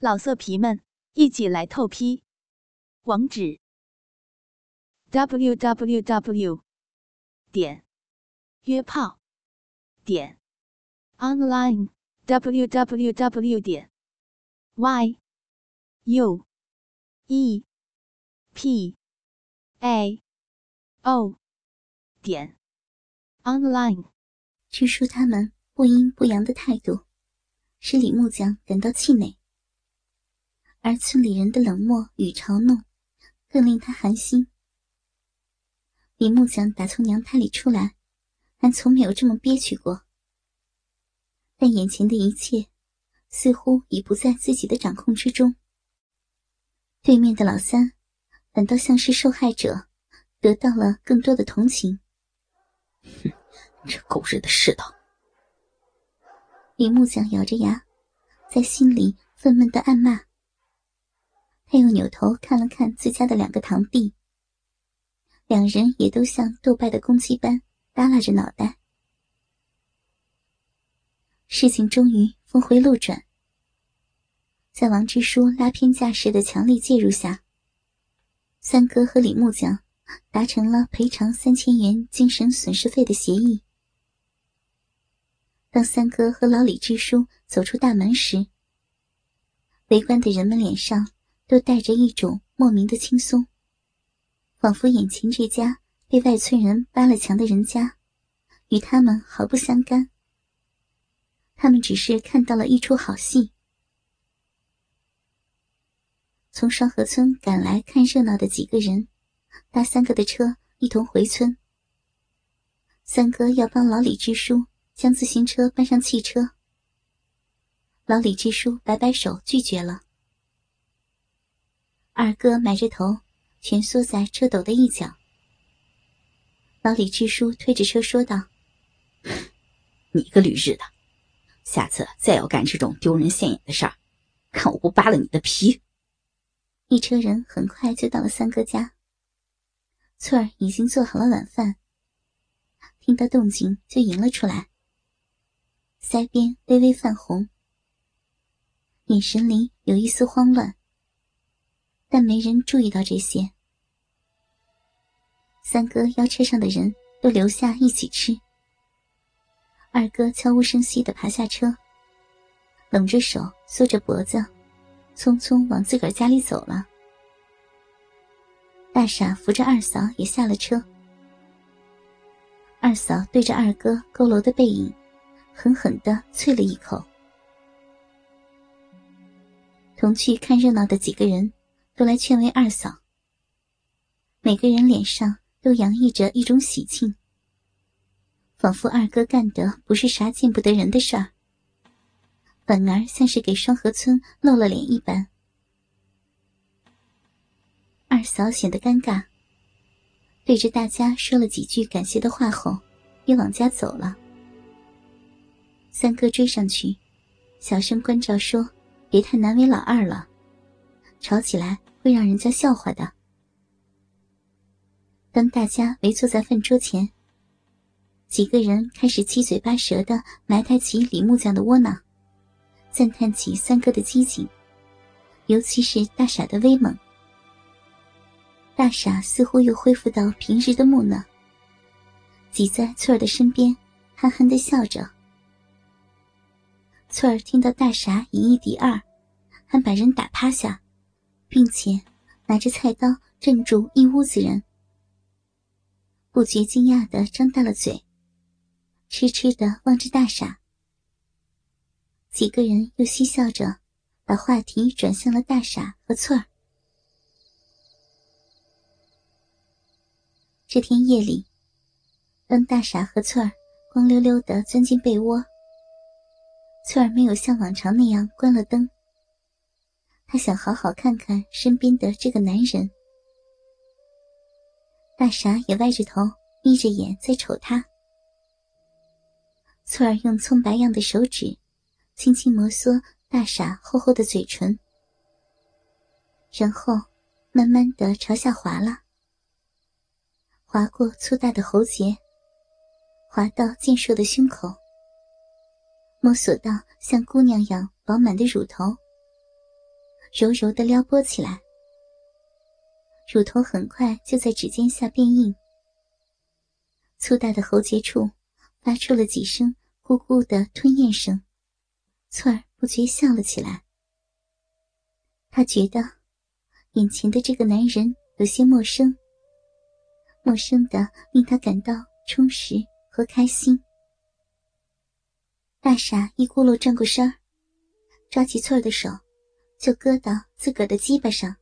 老色皮们，一起来透批！网址：w w w 点约炮点 online w w w 点 y u e p a o 点 online。据说他们不阴不阳的态度，使李木匠感到气馁。而村里人的冷漠与嘲弄，更令他寒心。李木匠打从娘胎里出来，还从没有这么憋屈过。但眼前的一切，似乎已不在自己的掌控之中。对面的老三，反倒像是受害者，得到了更多的同情。哼，这狗日的世道！李木匠咬着牙，在心里愤懑的暗骂。他又扭头看了看自家的两个堂弟，两人也都像斗败的公鸡般耷拉着脑袋。事情终于峰回路转，在王支书拉偏架式的强力介入下，三哥和李木匠达成了赔偿三千元精神损失费的协议。当三哥和老李支书走出大门时，围观的人们脸上。都带着一种莫名的轻松，仿佛眼前这家被外村人扒了墙的人家，与他们毫不相干。他们只是看到了一出好戏。从双河村赶来看热闹的几个人，搭三哥的车一同回村。三哥要帮老李支书将自行车搬上汽车，老李支书摆摆手拒绝了。二哥埋着头，蜷缩在车斗的一角。老李支书推着车说道：“你个驴日的，下次再要干这种丢人现眼的事儿，看我不扒了你的皮！”一车人很快就到了三哥家。翠儿已经做好了晚饭，听到动静就迎了出来，腮边微微泛红，眼神里有一丝慌乱。但没人注意到这些。三哥邀车上的人都留下一起吃。二哥悄无声息的爬下车，拢着手，缩着脖子，匆匆往自个儿家里走了。大傻扶着二嫂也下了车。二嫂对着二哥佝偻的背影，狠狠的啐了一口。同去看热闹的几个人。都来劝慰二嫂。每个人脸上都洋溢着一种喜庆，仿佛二哥干的不是啥见不得人的事儿，反而像是给双河村露了脸一般。二嫂显得尴尬，对着大家说了几句感谢的话后，也往家走了。三哥追上去，小声关照说：“别太难为老二了，吵起来。”会让人家笑话的。当大家围坐在饭桌前，几个人开始七嘴八舌的埋汰起李木匠的窝囊，赞叹起三哥的机警，尤其是大傻的威猛。大傻似乎又恢复到平日的木讷，挤在翠儿的身边，憨憨的笑着。翠儿听到大傻以一敌二，还把人打趴下。并且拿着菜刀镇住一屋子人，不觉惊讶的张大了嘴，痴痴的望着大傻。几个人又嬉笑着，把话题转向了大傻和翠儿。这天夜里，当大傻和翠儿光溜溜的钻进被窝，翠儿没有像往常那样关了灯。他想好好看看身边的这个男人。大傻也歪着头，眯着眼在瞅他。翠儿用葱白样的手指，轻轻摩挲大傻厚厚的嘴唇，然后慢慢的朝下滑了，滑过粗大的喉结，滑到健硕的胸口，摸索到像姑娘样饱满的乳头。柔柔的撩拨起来，乳头很快就在指尖下变硬，粗大的喉结处发出了几声咕咕的吞咽声，翠儿不觉笑了起来。她觉得眼前的这个男人有些陌生，陌生的令她感到充实和开心。大傻一咕噜转过身，抓起翠儿的手。就搁到自个儿的鸡巴上，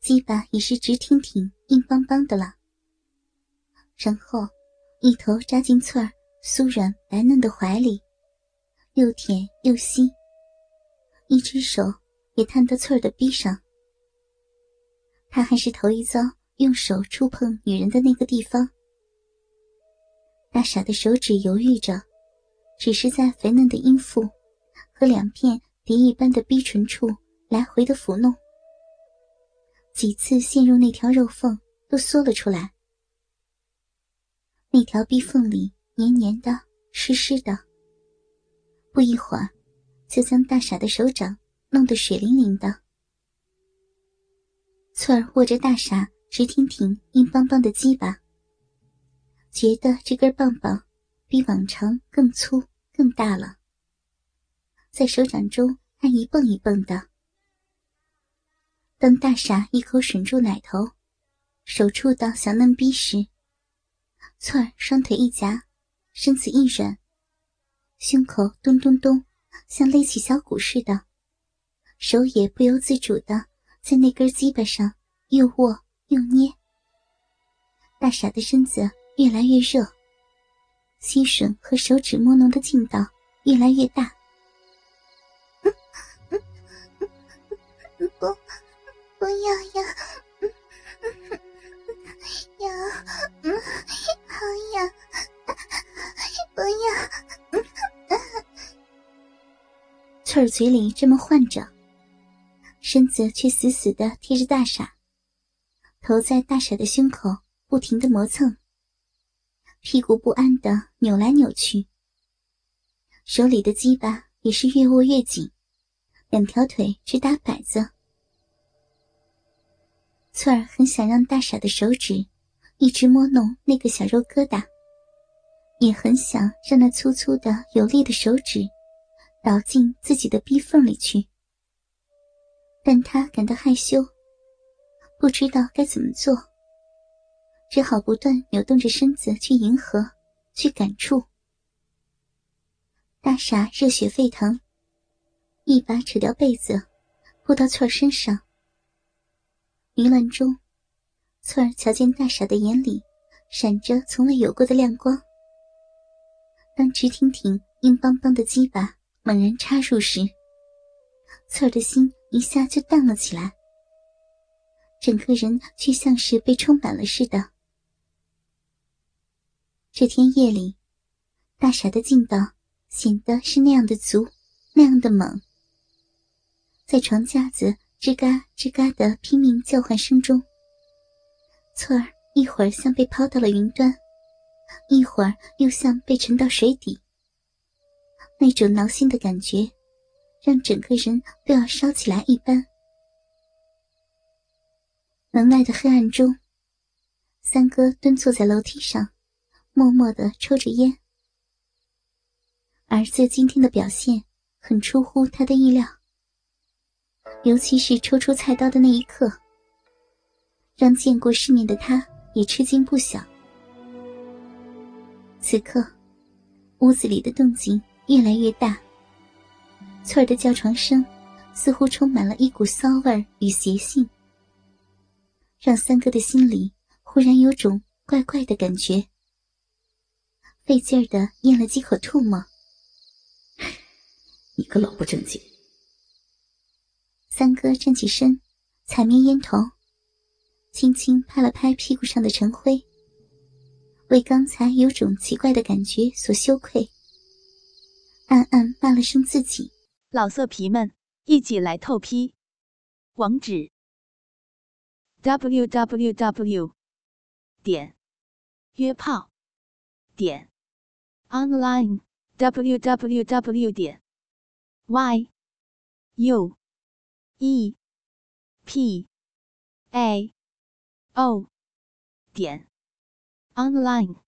鸡巴已是直挺挺、硬邦邦的了。然后一头扎进翠儿酥软白嫩的怀里，又舔又吸，一只手也探到翠儿的臂上。他还是头一遭用手触碰女人的那个地方。大傻的手指犹豫着，只是在肥嫩的阴腹和两片。蝶一般的逼唇处来回的抚弄，几次陷入那条肉缝都缩了出来。那条逼缝里黏黏的、湿湿的，不一会儿就将大傻的手掌弄得水灵灵的。翠儿握着大傻直挺挺、硬邦邦的鸡巴，觉得这根棒棒比往常更粗、更大了。在手掌中按一蹦一蹦的。当大傻一口吮住奶头，手触到小嫩逼时，翠儿双腿一夹，身子一软，胸口咚咚咚，像勒起小鼓似的，手也不由自主的在那根鸡巴上又握又捏。大傻的身子越来越热，吸吮和手指摸弄的劲道越来越大。不要呀！呀，嗯，好呀，不要！翠儿嘴里这么唤着，身子却死死的贴着大傻，头在大傻的胸口不停的磨蹭，屁股不安的扭来扭去，手里的鸡巴也是越握越紧，两条腿直打摆子。翠儿很想让大傻的手指一直摸弄那个小肉疙瘩，也很想让那粗粗的有力的手指倒进自己的逼缝里去，但他感到害羞，不知道该怎么做，只好不断扭动着身子去迎合，去感触。大傻热血沸腾，一把扯掉被子，扑到翠儿身上。迷乱中，翠儿瞧见大傻的眼里闪着从未有过的亮光。当直挺挺、硬邦邦的鸡巴猛然插入时，翠儿的心一下就荡了起来，整个人却像是被充满了似的。这天夜里，大傻的劲道显得是那样的足，那样的猛，在床架子。吱嘎吱嘎的拼命叫唤声中，翠儿一会儿像被抛到了云端，一会儿又像被沉到水底。那种挠心的感觉，让整个人都要烧起来一般。门外的黑暗中，三哥蹲坐在楼梯上，默默的抽着烟。儿子今天的表现很出乎他的意料。尤其是抽出菜刀的那一刻，让见过世面的他也吃惊不小。此刻，屋子里的动静越来越大。翠儿的叫床声似乎充满了一股骚味与邪性，让三哥的心里忽然有种怪怪的感觉，费劲儿的咽了几口唾沫。你个老不正经！三哥站起身，踩灭烟头，轻轻拍了拍屁股上的尘灰，为刚才有种奇怪的感觉所羞愧，暗暗骂了声自己：“老色皮们，一起来透批！”网址：w w w. 点约炮点 online w w w. 点 y u。E p a o 点 online。